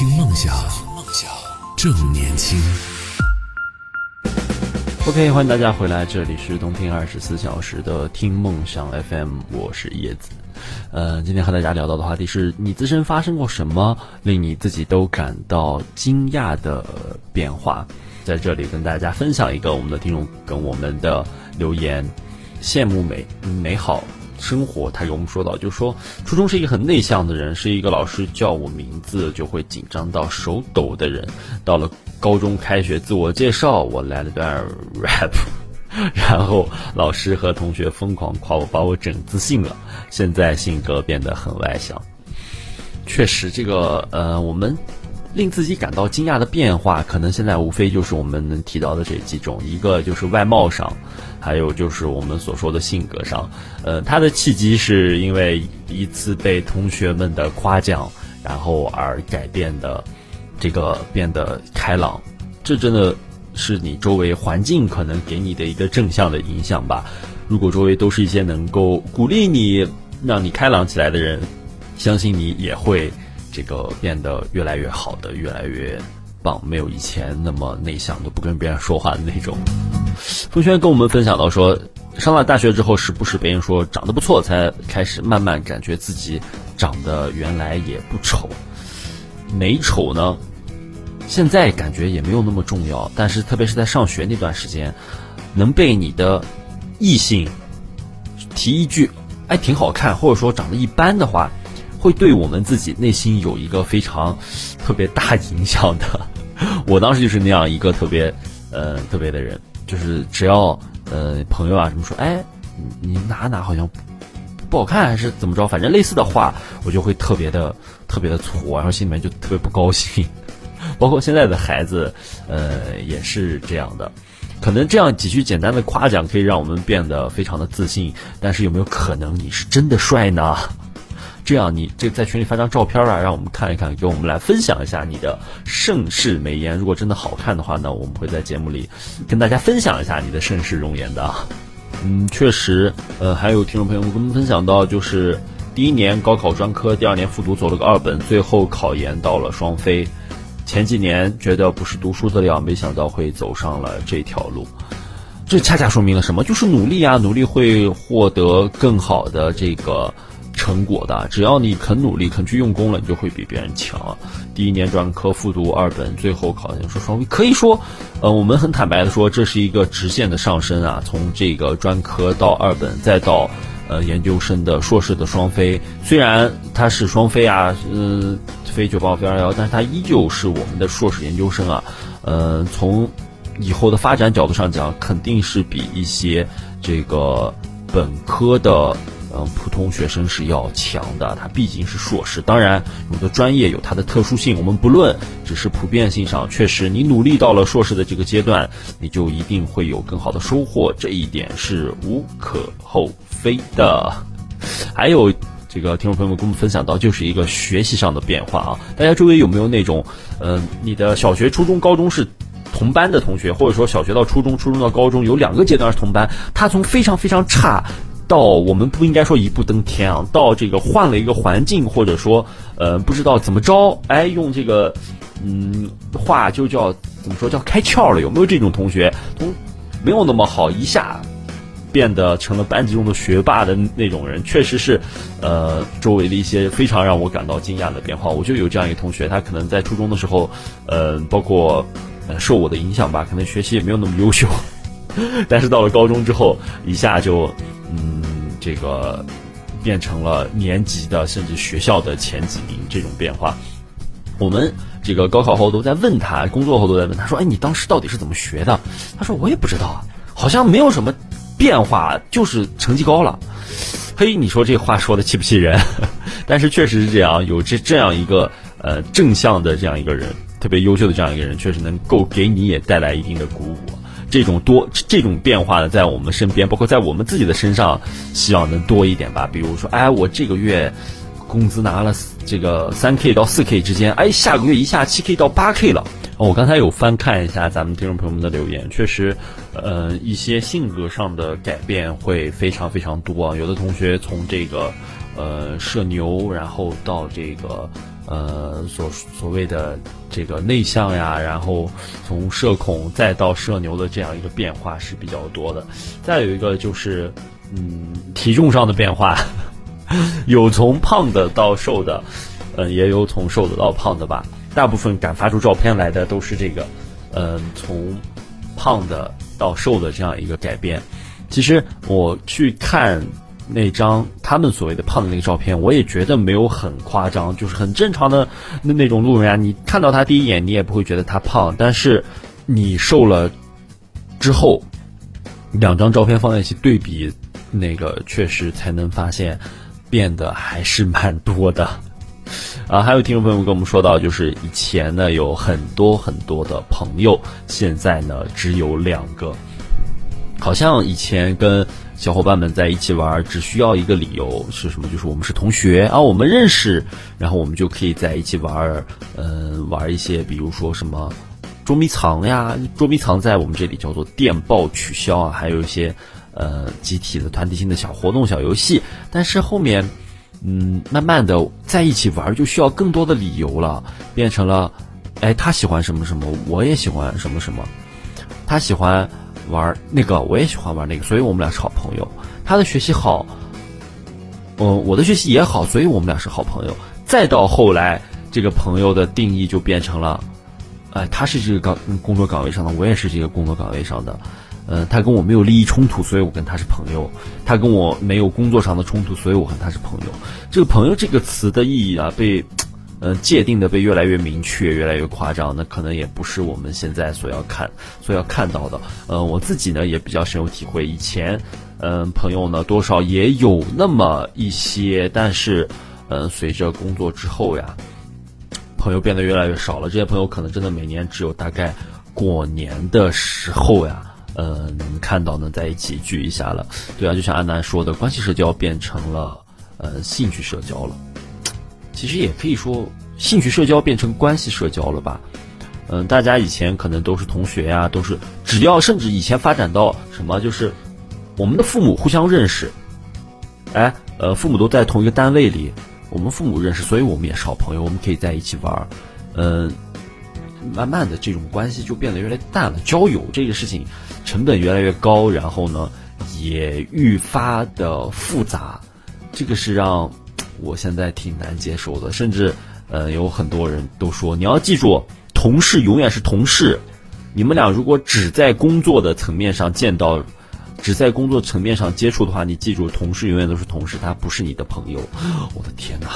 听梦想，梦想正年轻。OK，欢迎大家回来，这里是东听二十四小时的听梦想 FM，我是叶子。呃，今天和大家聊到的话题是你自身发生过什么令你自己都感到惊讶的变化？在这里跟大家分享一个我们的听众跟我们的留言，羡慕美美好生活，他给我们说到，就说初中是一个很内向的人，是一个老师叫我名字就会紧张到手抖的人。到了高中开学自我介绍，我来了段 rap，然后老师和同学疯狂夸我，把我整自信了。现在性格变得很外向。确实，这个呃，我们令自己感到惊讶的变化，可能现在无非就是我们能提到的这几种，一个就是外貌上，还有就是我们所说的性格上。呃，他的契机是因为一次被同学们的夸奖，然后而改变的，这个变得开朗。这真的是你周围环境可能给你的一个正向的影响吧。如果周围都是一些能够鼓励你、让你开朗起来的人，相信你也会这个变得越来越好的，越来越棒，没有以前那么内向，都不跟别人说话的那种。风轩跟我们分享到说，上了大学之后，时不时别人说长得不错，才开始慢慢感觉自己长得原来也不丑。美丑呢，现在感觉也没有那么重要，但是特别是在上学那段时间，能被你的异性提一句“哎，挺好看”，或者说长得一般的话，会对我们自己内心有一个非常特别大影响的。我当时就是那样一个特别呃特别的人，就是只要呃朋友啊什么说，哎，你哪哪好像不好看还是怎么着，反正类似的话，我就会特别的特别的挫，然后心里面就特别不高兴。包括现在的孩子，呃，也是这样的。可能这样几句简单的夸奖可以让我们变得非常的自信，但是有没有可能你是真的帅呢？这样你这在群里发张照片啊，让我们看一看，给我们来分享一下你的盛世美颜。如果真的好看的话呢，我们会在节目里跟大家分享一下你的盛世容颜的。嗯，确实，呃，还有听众朋友们跟我们分享到，就是第一年高考专科，第二年复读走了个二本，最后考研到了双非。前几年觉得不是读书的料，没想到会走上了这条路。这恰恰说明了什么？就是努力啊，努力会获得更好的这个成果的。只要你肯努力，肯去用功了，你就会比别人强。第一年专科复读二本，最后考研说双非，可以说，呃，我们很坦白的说，这是一个直线的上升啊，从这个专科到二本，再到。呃，研究生的硕士的双非，虽然它是双非啊，嗯、呃，非九八五非二幺，但是它依旧是我们的硕士研究生啊。呃，从以后的发展角度上讲，肯定是比一些这个本科的嗯、普通学生是要强的。他毕竟是硕士，当然有的专业有它的特殊性，我们不论，只是普遍性上，确实你努力到了硕士的这个阶段，你就一定会有更好的收获，这一点是无可厚非的，还有这个听众朋友们跟我们分享到，就是一个学习上的变化啊。大家周围有没有那种，呃，你的小学、初中、高中是同班的同学，或者说小学到初中、初中到高中有两个阶段是同班，他从非常非常差到我们不应该说一步登天啊，到这个换了一个环境，或者说呃不知道怎么着，哎，用这个嗯话就叫怎么说叫开窍了？有没有这种同学从没有那么好一下？变得成了班级中的学霸的那种人，确实是，呃，周围的一些非常让我感到惊讶的变化。我就有这样一个同学，他可能在初中的时候，呃，包括呃受我的影响吧，可能学习也没有那么优秀，但是到了高中之后，一下就，嗯，这个变成了年级的甚至学校的前几名这种变化。我们这个高考后都在问他，工作后都在问他说：“哎，你当时到底是怎么学的？”他说：“我也不知道啊，好像没有什么。”变化就是成绩高了，嘿，你说这话说的气不气人？但是确实是这样，有这这样一个呃正向的这样一个人，特别优秀的这样一个人，确实能够给你也带来一定的鼓舞。这种多这种变化呢，在我们身边，包括在我们自己的身上，希望能多一点吧。比如说，哎，我这个月工资拿了这个三 k 到四 k 之间，哎，下个月一下七 k 到八 k 了。我刚才有翻看一下咱们听众朋友们的留言，确实，呃，一些性格上的改变会非常非常多啊。有的同学从这个呃社牛，然后到这个呃所所谓的这个内向呀，然后从社恐再到社牛的这样一个变化是比较多的。再有一个就是嗯体重上的变化，有从胖的到瘦的，呃也有从瘦的到胖的吧。大部分敢发出照片来的都是这个，嗯从胖的到瘦的这样一个改变。其实我去看那张他们所谓的胖的那个照片，我也觉得没有很夸张，就是很正常的那那种路人啊。你看到他第一眼，你也不会觉得他胖，但是你瘦了之后，两张照片放在一起对比，那个确实才能发现变得还是蛮多的。啊，还有听众朋友跟我们说到，就是以前呢有很多很多的朋友，现在呢只有两个。好像以前跟小伙伴们在一起玩，只需要一个理由是什么？就是我们是同学啊，我们认识，然后我们就可以在一起玩，嗯，玩一些，比如说什么捉迷藏呀，捉迷藏在我们这里叫做电报取消啊，还有一些呃集体的团体性的小活动、小游戏。但是后面，嗯，慢慢的在一起玩就需要更多的理由了，变成了，哎，他喜欢什么什么，我也喜欢什么什么，他喜欢。玩那个我也喜欢玩那个，所以我们俩是好朋友。他的学习好，嗯，我的学习也好，所以我们俩是好朋友。再到后来，这个朋友的定义就变成了，哎，他是这个岗工作岗位上的，我也是这个工作岗位上的。嗯，他跟我没有利益冲突，所以我跟他是朋友。他跟我没有工作上的冲突，所以我和他是朋友。这个“朋友”这个词的意义啊，被。呃，界定的被越来越明确，越来越夸张，那可能也不是我们现在所要看、所要看到的。呃，我自己呢也比较深有体会。以前，嗯，朋友呢多少也有那么一些，但是，嗯，随着工作之后呀，朋友变得越来越少了。这些朋友可能真的每年只有大概过年的时候呀，呃，能看到能在一起聚一下了。对啊，就像安南说的，关系社交变成了呃兴趣社交了。其实也可以说，兴趣社交变成关系社交了吧？嗯，大家以前可能都是同学呀，都是只要甚至以前发展到什么，就是我们的父母互相认识，哎，呃，父母都在同一个单位里，我们父母认识，所以我们也是好朋友，我们可以在一起玩儿。嗯，慢慢的这种关系就变得越来越淡了。交友这个事情成本越来越高，然后呢，也愈发的复杂，这个是让。我现在挺难接受的，甚至，呃，有很多人都说，你要记住，同事永远是同事。你们俩如果只在工作的层面上见到，只在工作层面上接触的话，你记住，同事永远都是同事，他不是你的朋友。我的天哪，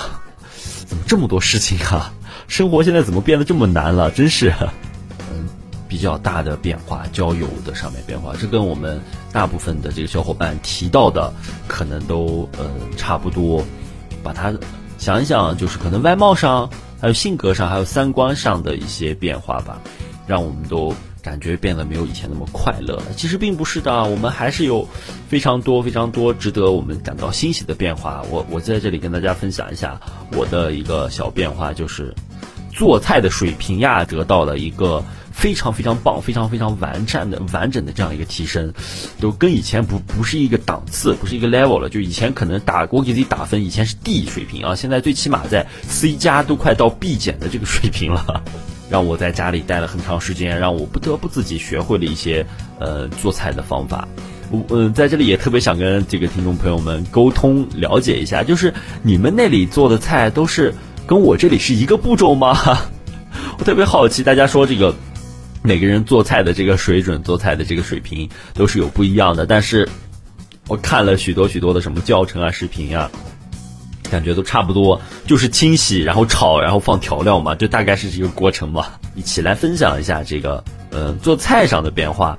怎么这么多事情啊？生活现在怎么变得这么难了？真是，嗯，比较大的变化，交友的上面变化，这跟我们大部分的这个小伙伴提到的，可能都呃差不多。把它想一想，就是可能外貌上、还有性格上、还有三观上的一些变化吧，让我们都感觉变得没有以前那么快乐了。其实并不是的，我们还是有非常多、非常多值得我们感到欣喜的变化。我我在这里跟大家分享一下我的一个小变化，就是做菜的水平呀，得到了一个。非常非常棒，非常非常完善的完整的这样一个提升，都跟以前不不是一个档次，不是一个 level 了。就以前可能打我给自己打分，以前是 D 水平啊，现在最起码在 C 加都快到 B 减的这个水平了。让我在家里待了很长时间，让我不得不自己学会了一些呃做菜的方法。我呃在这里也特别想跟这个听众朋友们沟通了解一下，就是你们那里做的菜都是跟我这里是一个步骤吗？我特别好奇，大家说这个。每个人做菜的这个水准，做菜的这个水平都是有不一样的。但是，我看了许多许多的什么教程啊、视频啊，感觉都差不多，就是清洗，然后炒，然后放调料嘛，就大概是这个过程吧。一起来分享一下这个，呃，做菜上的变化。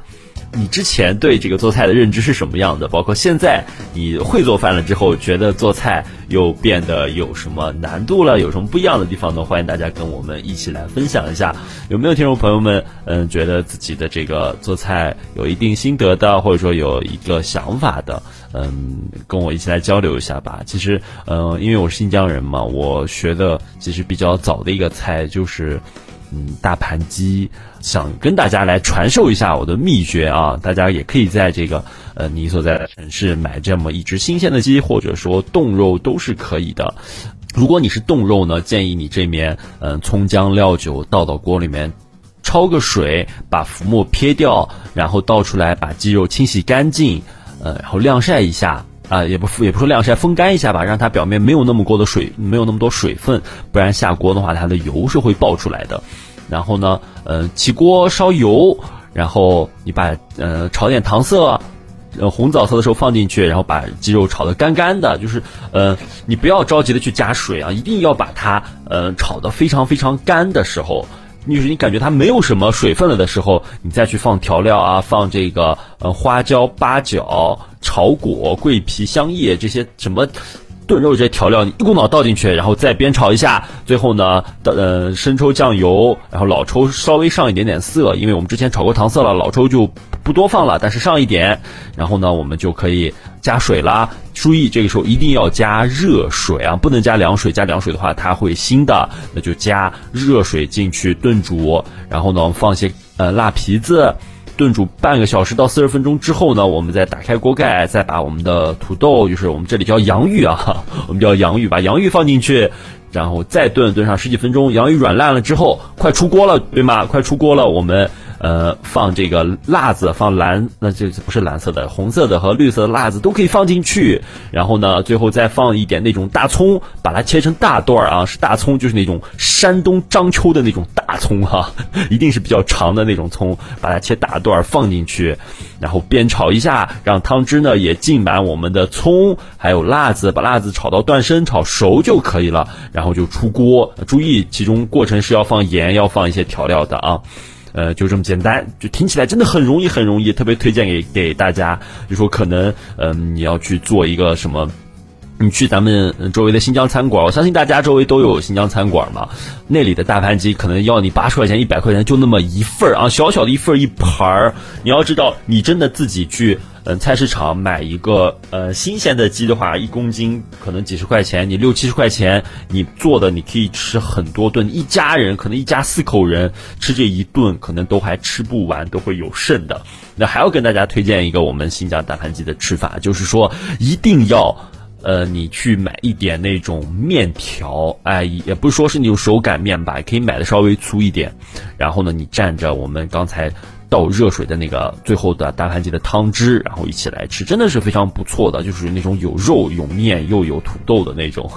你之前对这个做菜的认知是什么样的？包括现在你会做饭了之后，觉得做菜又变得有什么难度了？有什么不一样的地方呢？欢迎大家跟我们一起来分享一下。有没有听众朋友们，嗯，觉得自己的这个做菜有一定心得的，或者说有一个想法的，嗯，跟我一起来交流一下吧。其实，嗯，因为我是新疆人嘛，我学的其实比较早的一个菜就是。嗯，大盘鸡想跟大家来传授一下我的秘诀啊！大家也可以在这个呃你所在的城市买这么一只新鲜的鸡，或者说冻肉都是可以的。如果你是冻肉呢，建议你这面嗯葱姜料酒倒到锅里面，焯个水，把浮沫撇掉，然后倒出来，把鸡肉清洗干净，呃，然后晾晒一下。啊，也不也不说晾晒，风干一下吧，让它表面没有那么多的水，没有那么多水分，不然下锅的话，它的油是会爆出来的。然后呢，呃，起锅烧油，然后你把呃炒点糖色，呃红枣色的时候放进去，然后把鸡肉炒得干干的，就是呃你不要着急的去加水啊，一定要把它呃炒得非常非常干的时候。就是你感觉它没有什么水分了的时候，你再去放调料啊，放这个呃花椒、八角、炒果、桂皮、香叶这些什么炖肉这些调料，你一股脑倒进去，然后再煸炒一下，最后呢，呃生抽、酱油，然后老抽稍微上一点点色，因为我们之前炒过糖色了，老抽就不多放了，但是上一点，然后呢，我们就可以。加水啦，注意这个时候一定要加热水啊，不能加凉水。加凉水的话，它会腥的。那就加热水进去炖煮，然后呢，放些呃辣皮子，炖煮半个小时到四十分钟之后呢，我们再打开锅盖，再把我们的土豆，就是我们这里叫洋芋啊，我们叫洋芋，把洋芋放进去，然后再炖炖上十几分钟，洋芋软烂了之后，快出锅了，对吗？快出锅了，我们。呃，放这个辣子，放蓝，那这不是蓝色的，红色的和绿色的辣子都可以放进去。然后呢，最后再放一点那种大葱，把它切成大段儿啊，是大葱，就是那种山东章丘的那种大葱哈，一定是比较长的那种葱，把它切大段儿放进去，然后煸炒一下，让汤汁呢也浸满我们的葱，还有辣子，把辣子炒到断生，炒熟就可以了。然后就出锅，注意其中过程是要放盐，要放一些调料的啊。呃，就这么简单，就听起来真的很容易，很容易，特别推荐给给大家。就说可能，嗯，你要去做一个什么，你去咱们周围的新疆餐馆，我相信大家周围都有新疆餐馆嘛，那里的大盘鸡可能要你八十块钱、一百块钱就那么一份儿啊，小小的一份儿一盘儿。你要知道，你真的自己去。嗯，菜市场买一个呃新鲜的鸡的话，一公斤可能几十块钱，你六七十块钱，你做的你可以吃很多顿，一家人可能一家四口人吃这一顿，可能都还吃不完，都会有剩的。那还要跟大家推荐一个我们新疆大盘鸡的吃法，就是说一定要，呃，你去买一点那种面条，哎，也不是说是那种手擀面吧，可以买的稍微粗一点，然后呢，你蘸着我们刚才。倒热水的那个最后的大盘鸡的汤汁，然后一起来吃，真的是非常不错的，就是那种有肉有面又有土豆的那种，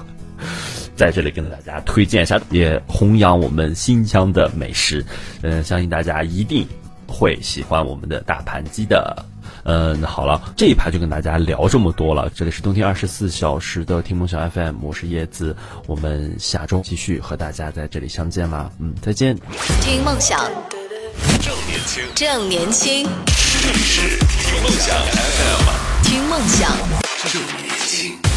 在这里跟大家推荐一下，也弘扬我们新疆的美食，嗯，相信大家一定会喜欢我们的大盘鸡的。嗯，好了，这一排就跟大家聊这么多了。这里是冬天二十四小时的听梦想 FM，我是叶子，我们下周继续和大家在这里相见啦。嗯，再见。听梦想。正年轻，这里是听梦想 FM，听梦想，正年轻。